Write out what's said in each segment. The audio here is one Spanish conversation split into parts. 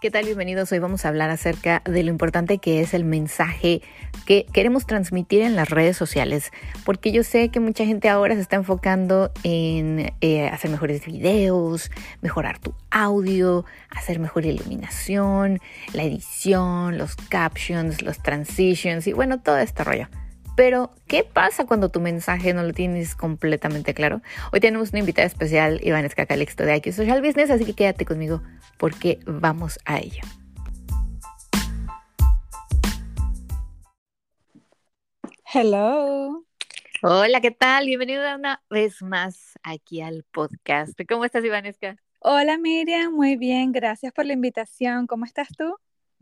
¿Qué tal? Bienvenidos. Hoy vamos a hablar acerca de lo importante que es el mensaje que queremos transmitir en las redes sociales, porque yo sé que mucha gente ahora se está enfocando en eh, hacer mejores videos, mejorar tu audio, hacer mejor iluminación, la edición, los captions, los transitions y bueno, todo este rollo. Pero, ¿qué pasa cuando tu mensaje no lo tienes completamente claro? Hoy tenemos una invitada especial, Iván Escacalixto de IQ Social Business, así que quédate conmigo porque vamos a ello. Hello. Hola, ¿qué tal? Bienvenida una vez más aquí al podcast. ¿Cómo estás, Ivanesca? Hola, Miriam. Muy bien. Gracias por la invitación. ¿Cómo estás tú?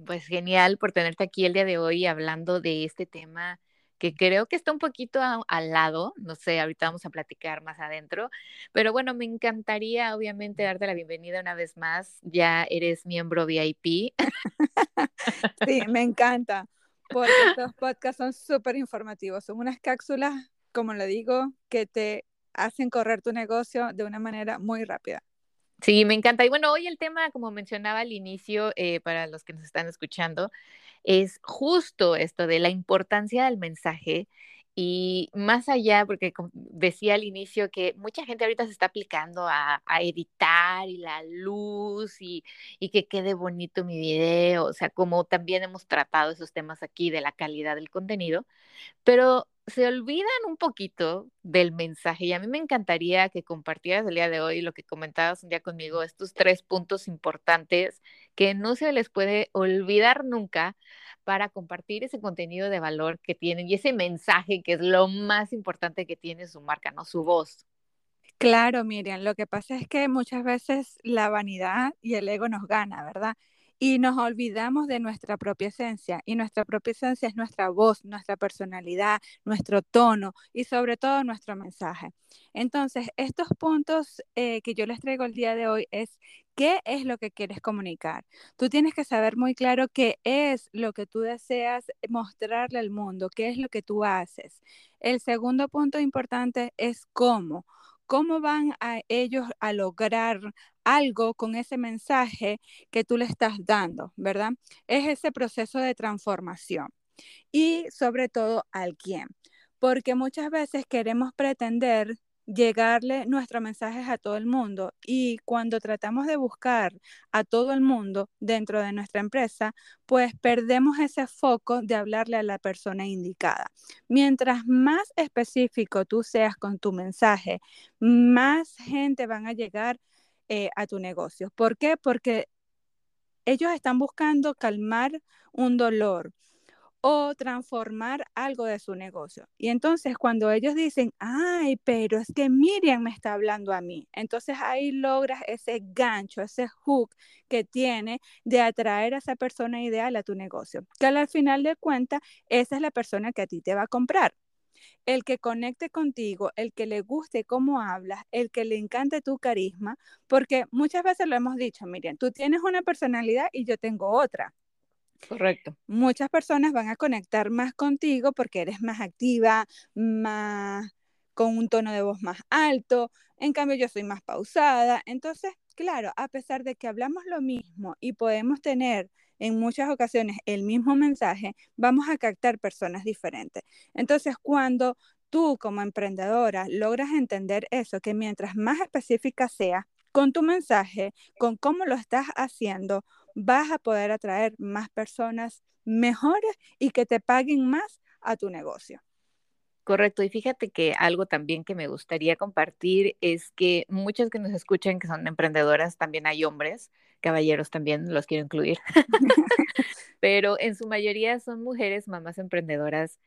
Pues genial por tenerte aquí el día de hoy hablando de este tema que creo que está un poquito al lado, no sé, ahorita vamos a platicar más adentro, pero bueno, me encantaría obviamente darte la bienvenida una vez más, ya eres miembro VIP. sí, me encanta, porque estos podcasts son súper informativos, son unas cápsulas, como le digo, que te hacen correr tu negocio de una manera muy rápida. Sí, me encanta. Y bueno, hoy el tema, como mencionaba al inicio, eh, para los que nos están escuchando, es justo esto de la importancia del mensaje y más allá, porque decía al inicio que mucha gente ahorita se está aplicando a, editar y la luz y, y, que quede bonito mi video, o sea, como también hemos tratado esos temas aquí de la calidad del contenido, pero se olvidan un poquito del mensaje y a mí me encantaría que compartieras el día de hoy lo que comentabas un día conmigo, estos tres puntos importantes que no se les puede olvidar nunca para compartir ese contenido de valor que tienen y ese mensaje que es lo más importante que tiene su marca, ¿no? Su voz. Claro, Miriam, lo que pasa es que muchas veces la vanidad y el ego nos gana, ¿verdad? Y nos olvidamos de nuestra propia esencia. Y nuestra propia esencia es nuestra voz, nuestra personalidad, nuestro tono y sobre todo nuestro mensaje. Entonces, estos puntos eh, que yo les traigo el día de hoy es qué es lo que quieres comunicar. Tú tienes que saber muy claro qué es lo que tú deseas mostrarle al mundo, qué es lo que tú haces. El segundo punto importante es cómo. ¿Cómo van ellos a lograr algo con ese mensaje que tú le estás dando, verdad? Es ese proceso de transformación. Y sobre todo al quién, porque muchas veces queremos pretender llegarle nuestros mensajes a todo el mundo y cuando tratamos de buscar a todo el mundo dentro de nuestra empresa, pues perdemos ese foco de hablarle a la persona indicada. Mientras más específico tú seas con tu mensaje, más gente van a llegar eh, a tu negocio. ¿Por qué? Porque ellos están buscando calmar un dolor o transformar algo de su negocio. Y entonces cuando ellos dicen, ay, pero es que Miriam me está hablando a mí, entonces ahí logras ese gancho, ese hook que tiene de atraer a esa persona ideal a tu negocio, que al final de cuentas, esa es la persona que a ti te va a comprar el que conecte contigo, el que le guste cómo hablas, el que le encante tu carisma, porque muchas veces lo hemos dicho, Miriam, tú tienes una personalidad y yo tengo otra. Correcto. Muchas personas van a conectar más contigo porque eres más activa, más con un tono de voz más alto, en cambio yo soy más pausada. Entonces, claro, a pesar de que hablamos lo mismo y podemos tener en muchas ocasiones el mismo mensaje, vamos a captar personas diferentes. Entonces, cuando tú como emprendedora logras entender eso, que mientras más específica sea con tu mensaje, con cómo lo estás haciendo, vas a poder atraer más personas mejores y que te paguen más a tu negocio. Correcto, y fíjate que algo también que me gustaría compartir es que muchos que nos escuchan que son emprendedoras, también hay hombres, caballeros también, los quiero incluir, pero en su mayoría son mujeres, mamás emprendedoras,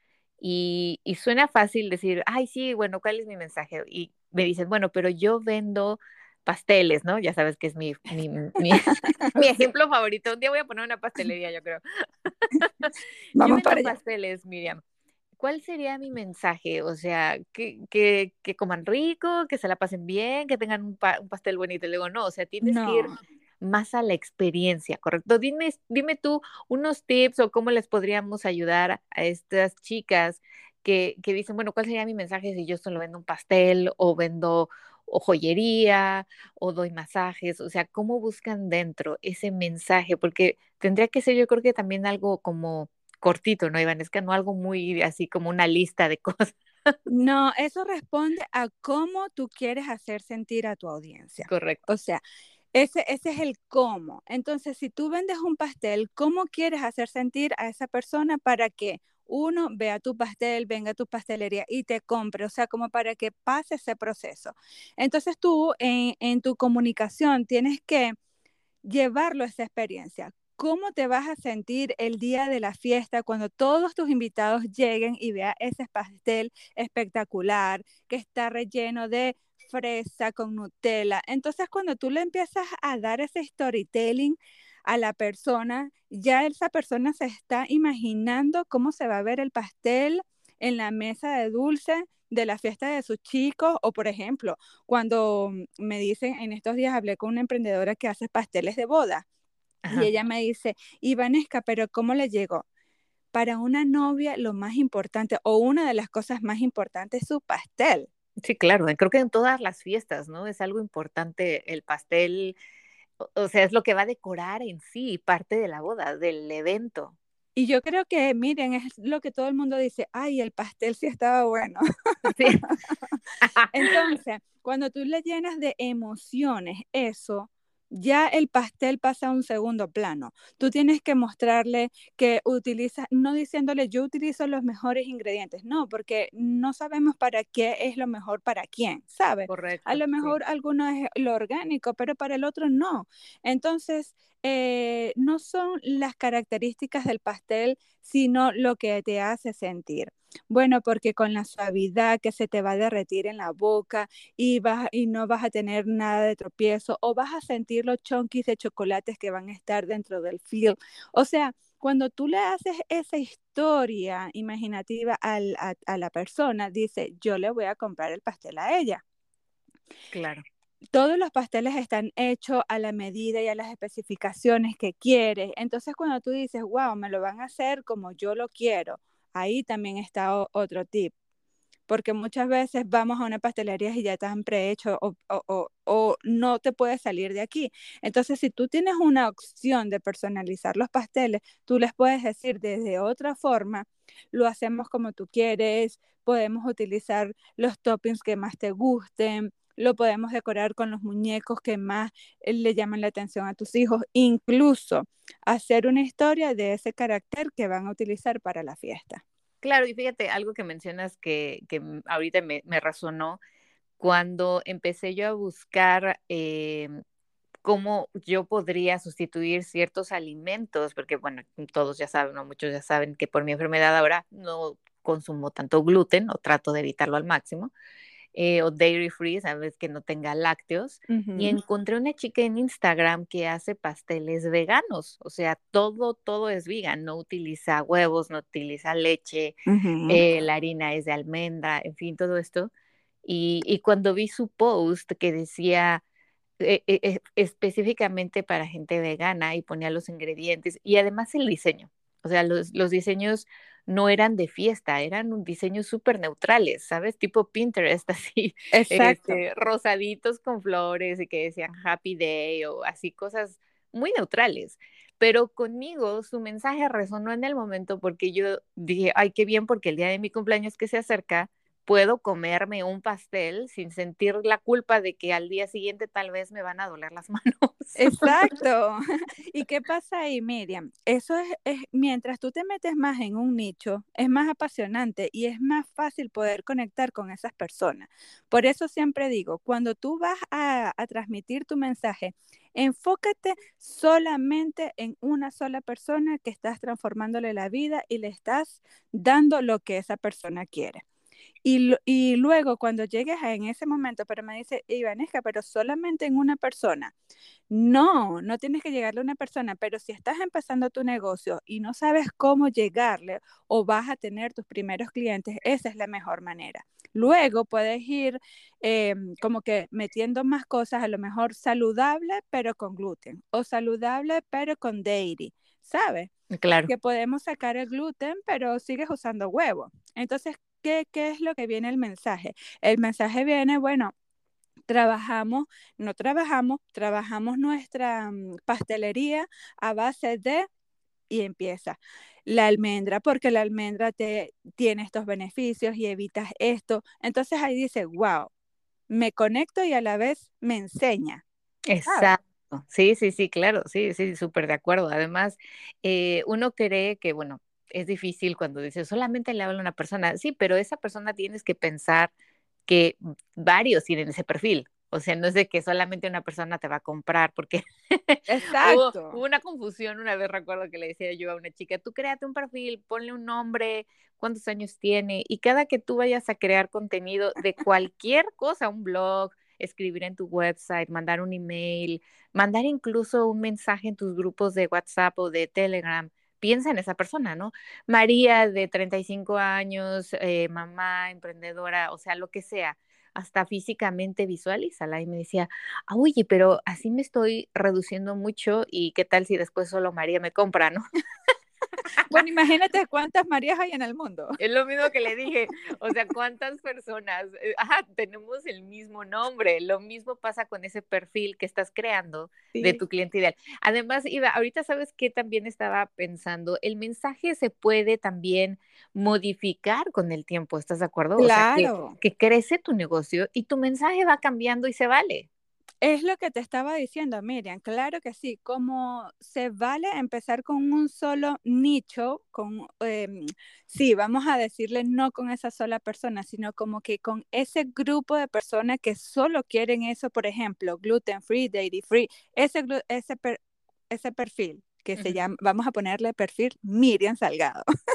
y, y, suena fácil decir, ay, sí, bueno, ¿cuál es mi mensaje? Y me dicen, bueno, pero yo vendo pasteles, ¿no? Ya sabes que es mi, mi, mi, ejemplo favorito. Un día voy a poner una pastelería, yo creo. Vamos yo vendo pasteles, Miriam. ¿cuál sería mi mensaje? O sea, que, que, que, coman rico, que se la pasen bien, que tengan un, pastel bonito. Y luego, no, o sea, tienes que ir más a la experiencia, ¿correcto? Dime, dime tú unos tips o cómo les podríamos ayudar a estas chicas que, que dicen, bueno, ¿cuál sería mi mensaje si yo solo vendo un pastel o vendo o joyería o doy masajes, o sea, ¿cómo buscan dentro ese mensaje? Porque tendría que ser yo creo que también algo como cortito, ¿no, Iván? Es que no algo muy así como una lista de cosas. No, eso responde a cómo tú quieres hacer sentir a tu audiencia. Correcto. O sea, ese, ese es el cómo. Entonces, si tú vendes un pastel, ¿cómo quieres hacer sentir a esa persona para que uno vea tu pastel, venga a tu pastelería y te compre? O sea, como para que pase ese proceso. Entonces, tú en, en tu comunicación tienes que llevarlo a esa experiencia. ¿Cómo te vas a sentir el día de la fiesta cuando todos tus invitados lleguen y vean ese pastel espectacular que está relleno de fresa con Nutella? Entonces, cuando tú le empiezas a dar ese storytelling a la persona, ya esa persona se está imaginando cómo se va a ver el pastel en la mesa de dulce de la fiesta de sus chicos o por ejemplo, cuando me dicen, en estos días hablé con una emprendedora que hace pasteles de boda y ella me dice, Ivanesca, pero ¿cómo le llegó? Para una novia lo más importante o una de las cosas más importantes es su pastel. Sí, claro, creo que en todas las fiestas, ¿no? Es algo importante el pastel, o, sea, es lo que va a decorar en sí, parte de la boda, del evento. Y yo creo que, miren, es lo que todo el mundo dice, ay, el pastel sí estaba bueno. Sí. Entonces, cuando tú le llenas de emociones eso, ya el pastel pasa a un segundo plano. Tú tienes que mostrarle que utiliza, no diciéndole yo utilizo los mejores ingredientes, no, porque no sabemos para qué es lo mejor para quién, ¿sabes? Correcto. A lo mejor alguno es lo orgánico, pero para el otro no. Entonces, eh, no son las características del pastel, sino lo que te hace sentir. Bueno, porque con la suavidad que se te va a derretir en la boca y, vas, y no vas a tener nada de tropiezo o vas a sentir los chonquis de chocolates que van a estar dentro del feel. O sea, cuando tú le haces esa historia imaginativa a, a la persona, dice, yo le voy a comprar el pastel a ella. Claro todos los pasteles están hechos a la medida y a las especificaciones que quieres. Entonces, cuando tú dices, wow, me lo van a hacer como yo lo quiero, ahí también está otro tip. Porque muchas veces vamos a una pastelería y ya están prehechos o, o, o, no te puedes salir de aquí. Entonces, si tú tienes una opción de personalizar los pasteles, tú les puedes decir desde otra forma, lo hacemos como tú quieres, podemos utilizar los toppings que más te gusten, lo podemos decorar con los muñecos que más eh, le llaman la atención a tus hijos, incluso hacer una historia de ese carácter que van a utilizar para la fiesta. Claro, y fíjate, algo que mencionas que, ahorita me, me, razonó, cuando empecé yo a buscar eh, cómo yo podría sustituir ciertos alimentos, porque bueno, todos ya saben, o muchos ya saben que por mi enfermedad ahora no consumo tanto gluten o trato de evitarlo al máximo. Eh, o dairy free, sabes que no tenga lácteos. Y encontré una chica en Instagram que hace pasteles veganos, o sea, todo, todo es vegan, no utiliza huevos, no utiliza leche, eh, la harina es de almendra, en fin, todo esto. Y, y cuando vi su post que decía eh, específicamente para gente vegana y ponía los ingredientes y además el diseño, o sea, los, los diseños no eran de fiesta, eran un diseño súper neutrales, ¿sabes? Tipo Pinterest, así. Este, rosaditos con flores y que decían Happy Day o así, cosas muy neutrales. Pero conmigo su mensaje resonó en el momento porque yo dije, ay, qué bien, porque el día de mi cumpleaños que se acerca, puedo comerme un pastel sin sentir la culpa de que al día siguiente tal vez me van a doler las manos. Exacto. ¿Y qué pasa ahí, Miriam? Eso es, mientras tú te metes más en un nicho, es más apasionante y es más fácil poder conectar con esas personas. Por eso siempre digo, cuando tú vas a, a transmitir tu mensaje, enfócate solamente en una sola persona que estás transformándole la vida y le estás dando lo que esa persona quiere. Y, luego cuando llegues a, en ese momento, pero me dice, Ivanesca, pero solamente en una persona. No, no tienes que llegarle a una persona, pero si estás empezando tu negocio y no sabes cómo llegarle o vas a tener tus primeros clientes, esa es la mejor manera. Luego puedes ir eh, como que metiendo más cosas, a lo mejor saludable, pero con gluten, o saludable, pero con dairy, ¿sabes? Claro. Que podemos sacar el gluten, pero sigues usando huevo. Entonces, ¿qué, es lo que viene el mensaje? El mensaje viene, bueno, trabajamos, no trabajamos, trabajamos nuestra mm, pastelería a base de, y empieza, la almendra, porque la almendra te tiene estos beneficios y evitas esto. Entonces ahí dice, wow, me conecto y a la vez me enseña. Exacto. Sí, sí, sí, claro, sí, sí, súper de acuerdo. Además, eh, uno cree que, bueno, es difícil cuando dices solamente le habla a una persona, sí, pero esa persona tienes que pensar que varios tienen ese perfil. O sea, no es de que solamente una persona te va a comprar, porque Exacto. hubo, una confusión una vez, recuerdo que le decía yo a una chica, tú créate un perfil, ponle un nombre, cuántos años tiene, y cada que tú vayas a crear contenido de cualquier cosa, un blog, escribir en tu website, mandar un email, mandar incluso un mensaje en tus grupos de WhatsApp o de Telegram, piensa en esa persona, ¿no? María de 35 años, eh, mamá, emprendedora, o sea, lo que sea hasta físicamente visualízala. Y me decía, ah, oye, pero así me estoy reduciendo mucho y qué tal si después solo María me compra, ¿no? Bueno, imagínate cuántas Marías hay en el mundo. Es lo mismo que le dije, o sea, cuántas personas, eh, ajá, tenemos el mismo nombre, lo mismo pasa con ese perfil que estás creando de tu cliente ideal. Además, Iba, ahorita sabes que también estaba pensando, el mensaje se puede también modificar con el tiempo, ¿estás de acuerdo? Claro. O sea, que crece tu negocio y tu mensaje va cambiando y se vale. Es lo que te estaba diciendo, Miriam, claro que sí, como se vale empezar con un solo nicho, con, em, sí, vamos a decirle no con esa sola persona, sino como que con ese grupo de personas que solo quieren eso, por ejemplo, gluten free, dairy free, ese, ese, ese perfil que se llama, vamos a ponerle perfil Miriam Salgado.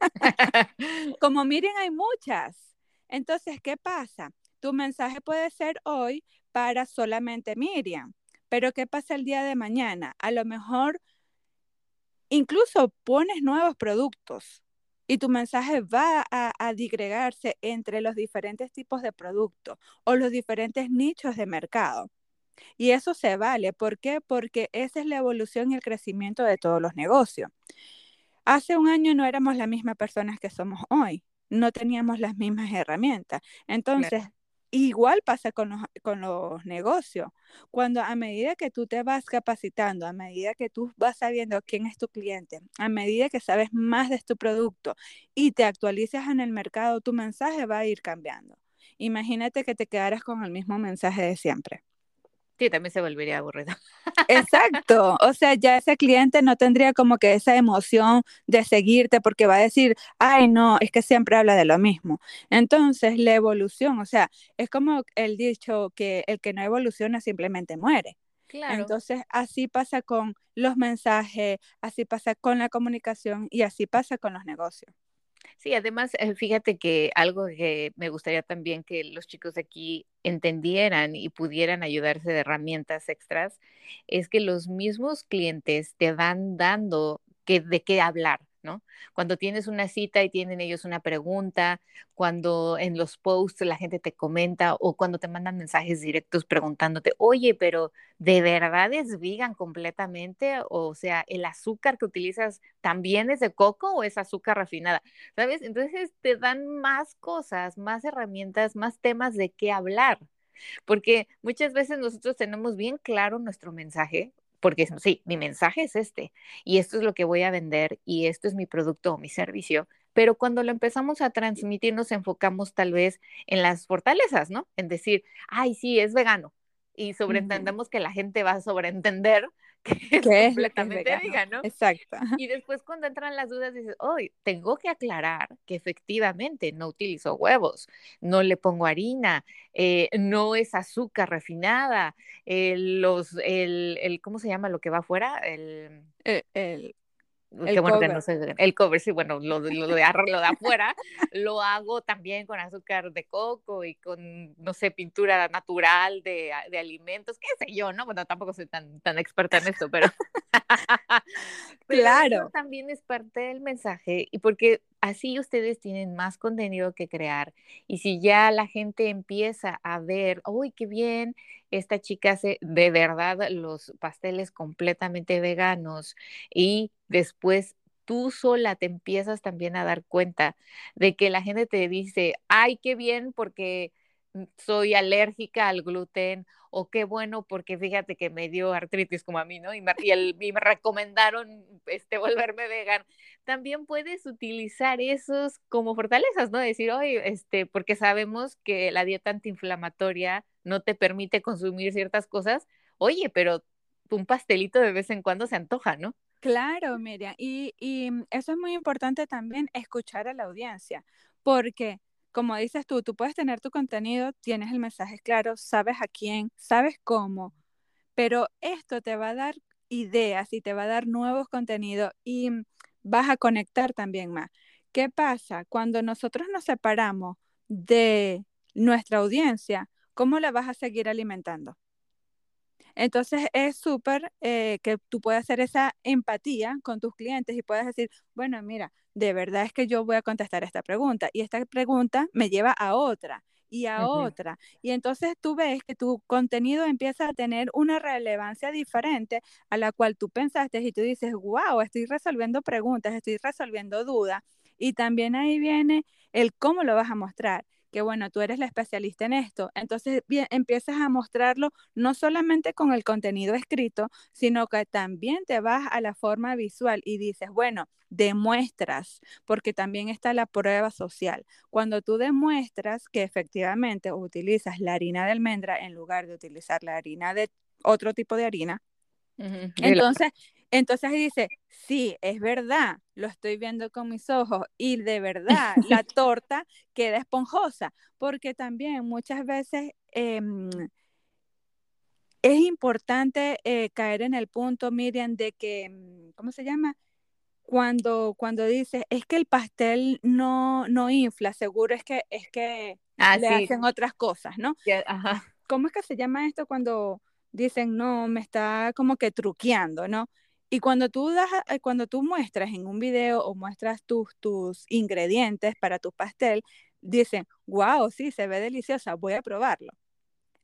como Miriam hay muchas. Entonces, ¿qué pasa? Tu mensaje puede ser hoy, para solamente Miriam. Pero ¿qué pasa el día de mañana? A lo mejor incluso pones nuevos productos y tu mensaje va a, a digregarse entre los diferentes tipos de productos o los diferentes nichos de mercado. Y eso se vale. ¿Por qué? Porque esa es la evolución y el crecimiento de todos los negocios. Hace un año no éramos las mismas personas que somos hoy. No teníamos las mismas herramientas. Entonces, Igual pasa con los, con los negocios. Cuando a medida que tú te vas capacitando, a medida que tú vas sabiendo quién es tu cliente, a medida que sabes más de tu producto y te actualizas en el mercado, tu mensaje va a ir cambiando. Imagínate que te quedaras con el mismo mensaje de siempre. Sí, también se volvería aburrido. Exacto, o sea, ya ese cliente no tendría como que esa emoción de seguirte porque va a decir, ay, no, es que siempre habla de lo mismo. Entonces, la evolución, o sea, es como el dicho que el que no evoluciona simplemente muere. Claro. Entonces, así pasa con los mensajes, así pasa con la comunicación y así pasa con los negocios. Sí, además, eh, fíjate que algo que me gustaría también que los chicos de aquí entendieran y pudieran ayudarse de herramientas extras, es que los mismos clientes te van dando que, de qué hablar. Cuando tienes una cita y tienen ellos una pregunta, cuando en los posts la gente te comenta o cuando te mandan mensajes directos preguntándote, oye, pero ¿de verdad es vegan completamente? O sea, ¿el azúcar que utilizas también es de coco o es azúcar refinada? ¿Sabes? Entonces te dan más cosas, más herramientas, más temas de qué hablar. Porque muchas veces nosotros tenemos bien claro nuestro mensaje, porque sí, mi mensaje es este y esto es lo que voy a vender y esto es mi producto o mi servicio, pero cuando lo empezamos a transmitir nos enfocamos tal vez en las fortalezas, ¿no? En decir, ay, sí, es vegano y sobreentendemos que la gente va a sobreentender que es completamente vegano. Exacto. Y después cuando entran las dudas dices, hoy tengo que aclarar que efectivamente no utilizo huevos, no le pongo harina, eh, no es azúcar refinada, el, los, el, el, ¿cómo se llama lo que va afuera? El, eh, el, el cover. No sé, el cover, sí, bueno, lo, lo, de, lo de afuera lo hago también con azúcar de coco y con, no sé, pintura natural de, de alimentos, qué sé yo, ¿no? Bueno, tampoco soy tan, tan experta en esto, pero, claro. también es parte del mensaje y porque así ustedes tienen más contenido que crear y si ya la gente empieza a ver, uy, qué bien, esta chica hace de verdad los pasteles completamente veganos y después tú sola te empiezas también a dar cuenta de que la gente te dice, ay, qué bien, porque soy alérgica al gluten o qué bueno porque fíjate que me dio artritis como a mí, ¿no? Y me, y me recomendaron este, volverme vegan. También puedes utilizar esos como fortalezas, ¿no? Decir, oye, este, porque sabemos que la dieta antiinflamatoria no te permite consumir ciertas cosas. Oye, pero un pastelito de vez en cuando se antoja, ¿no? Claro, Miriam, y, y eso es muy importante también, escuchar a la audiencia, porque como dices tú, tú puedes tener tu contenido, tienes el mensaje claro, sabes a quién, sabes cómo, pero esto te va a dar ideas y te va a dar nuevos contenidos y vas a conectar también más. ¿Qué pasa? Cuando nosotros nos separamos de nuestra audiencia, ¿cómo la vas a seguir alimentando? Entonces es súper eh, que tú puedas hacer esa empatía con tus clientes y puedas decir, bueno, mira, de verdad es que yo voy a contestar esta pregunta y esta pregunta me lleva a otra y a otra. Y entonces tú ves que tu contenido empieza a tener una relevancia diferente a la cual tú pensaste y tú dices, wow, estoy resolviendo preguntas, estoy resolviendo dudas. Y también ahí viene el cómo lo vas a mostrar que bueno, tú eres la especialista en esto, entonces empiezas a mostrarlo no solamente con el contenido escrito, sino que también te vas a la forma visual y dices, bueno, demuestras, porque también está la prueba social. Cuando tú demuestras que efectivamente utilizas la harina de almendra en lugar de utilizar la harina de otro tipo de harina, entonces entonces dice, sí, es verdad, lo estoy viendo con mis ojos y de verdad la torta queda esponjosa, porque también muchas veces em, es importante eh, caer en el punto, Miriam, de que, mm, ¿cómo se llama? Cuando, cuando dices, es que el pastel no, no infla, seguro es que, es que ah, le hacen otras cosas, ¿no? ¿Cómo es que se llama esto cuando dicen, no, me está como que truqueando, ¿no? Y cuando tú, das, eh, cuando tú muestras en un video o muestras tus, tus ingredientes para tu pastel, dicen, wow, sí, se ve deliciosa, voy a probarlo.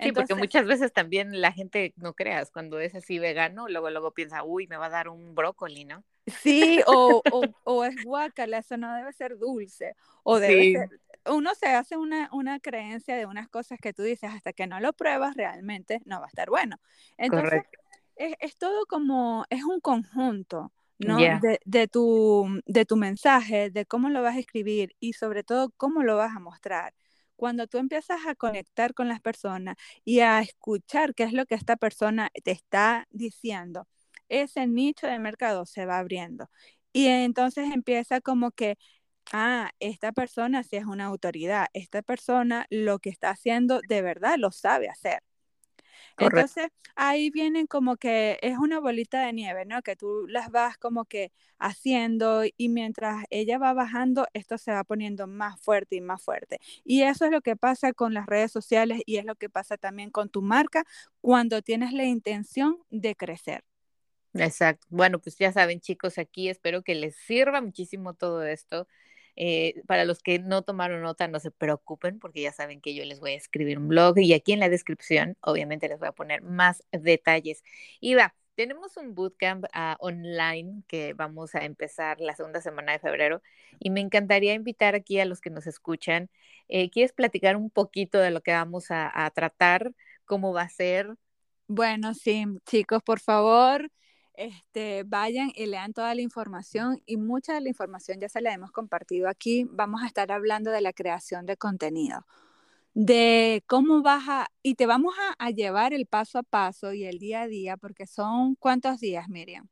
Sí, porque muchas veces también la gente, no creas, cuando es así vegano, luego luego piensa, uy, me va a dar un brócoli, ¿no? Sí, o, o, o es guacala, eso no debe ser dulce, o debe ser, uno se hace una, una, creencia de unas cosas que tú dices, hasta que no lo pruebas, realmente no va a estar bueno. Entonces, es, todo como, es un conjunto, ¿no? De, tu, de tu mensaje, de cómo lo vas a escribir y sobre todo cómo lo vas a mostrar. Cuando tú empiezas a conectar con las personas y a escuchar qué es lo que esta persona te está diciendo, ese nicho de mercado se va abriendo. Y entonces empieza como que, ah, esta persona sí es una autoridad, esta persona lo que está haciendo de verdad lo sabe hacer. Entonces, ahí vienen como que es una bolita de nieve, ¿no? Que tú las vas como que haciendo y mientras ella va bajando, esto se va poniendo más fuerte y más fuerte. Y eso es lo que pasa con las redes sociales y es lo que pasa también con tu marca cuando tienes la intención de crecer. Exacto. Bueno, pues ya saben, chicos, aquí espero que les sirva muchísimo todo esto. Eh, para los que no tomaron nota, no se preocupen porque ya saben que yo les voy a escribir un blog y aquí en la descripción obviamente les voy a poner más detalles. Y va, tenemos un bootcamp uh, online que vamos a empezar la segunda semana de febrero y me encantaría invitar aquí a los que nos escuchan. Eh, ¿Quieres platicar un poquito de lo que vamos a, a tratar? ¿Cómo va a ser? Bueno, sí, chicos, por favor, este, vayan y lean toda la información y mucha de la información ya se la hemos compartido aquí. Vamos a estar hablando de la creación de contenido, de cómo vas a, y te vamos a, llevar el paso a paso y el día a día, porque son cuántos días, Miriam.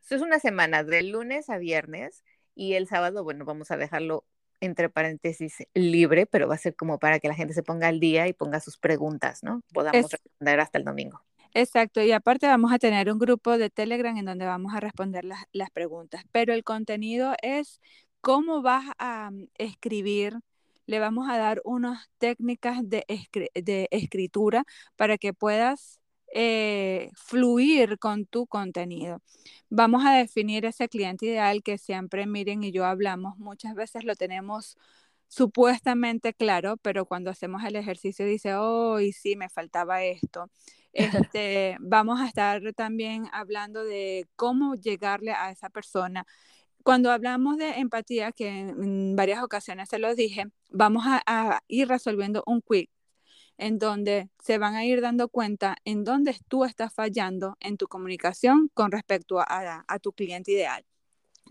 Esto es una semana, de lunes a viernes y el sábado, bueno, vamos a dejarlo entre paréntesis libre, pero va a ser como para que la gente se ponga al día y ponga sus preguntas, ¿no? Podamos responder hasta el domingo. Exacto, y aparte vamos a tener un grupo de Telegram en donde vamos a responder las, las preguntas, pero el contenido es cómo vas a mm, escribir, le vamos a dar unas técnicas de, de escritura para que puedas eh, fluir con tu contenido. Vamos a definir ese cliente ideal que siempre Miren y yo hablamos, muchas veces lo tenemos supuestamente claro, pero cuando hacemos el ejercicio dice, oh, y sí, me faltaba esto. Este, vamos a estar también hablando de cómo llegarle a esa persona. Cuando hablamos de empatía, que en varias ocasiones se lo dije, vamos a, ir resolviendo un quick en donde se van a ir dando cuenta en dónde tú estás fallando en tu comunicación con respecto a, a tu cliente ideal.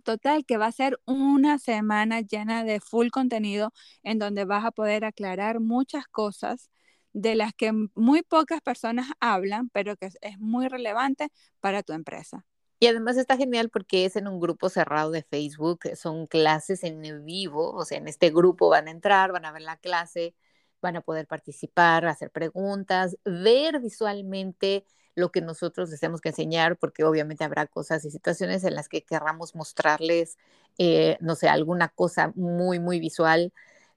Total, que va a ser una semana llena de full contenido en donde vas a poder aclarar muchas cosas de las que muy pocas personas hablan, pero que es muy relevante para tu empresa. Y además está genial porque es en un grupo cerrado de Facebook, son clases en vivo, o sea, en este grupo van a entrar, van a ver la clase, van a poder participar, hacer preguntas, ver visualmente lo que nosotros les que enseñar, porque obviamente habrá cosas y situaciones en las que querramos mostrarles, eh, no sé, alguna cosa muy, muy visual,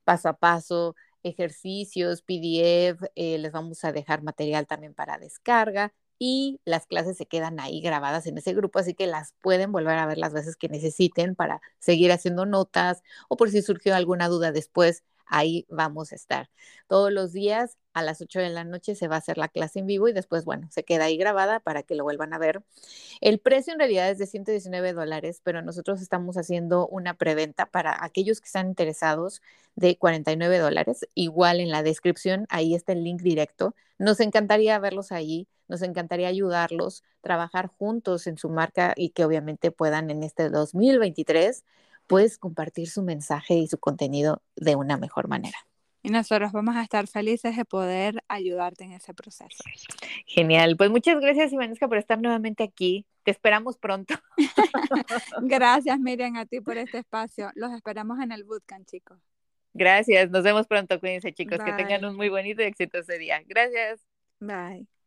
paso a paso, ejercicios, PDF, eh, les vamos a dejar material también para descarga y las clases se quedan ahí grabadas en ese grupo, así que las pueden volver a ver las veces que necesiten para seguir haciendo notas o por si surgió alguna duda después, ahí vamos a estar. Todos los días a las 8 de la noche se va a hacer la clase en vivo y después, bueno, se queda ahí grabada para que lo vuelvan a ver. El precio en realidad es de 119 dólares, pero nosotros estamos haciendo una preventa para aquellos que están interesados de 49 dólares. Igual en la descripción, ahí está el link directo. Nos encantaría verlos ahí, nos encantaría ayudarlos, trabajar juntos en su marca y que obviamente puedan en este 2023 pues compartir su mensaje y su contenido de una mejor manera. Y nosotros vamos a estar felices de poder ayudarte en ese proceso. Genial. Pues muchas gracias, Ivanesca, por estar nuevamente aquí. Te esperamos pronto. gracias, Miriam, a ti por este espacio. Los esperamos en el bootcamp, chicos. Gracias. Nos vemos pronto. Cuídense, chicos. Que tengan un muy bonito y exitoso día. Gracias. Bye.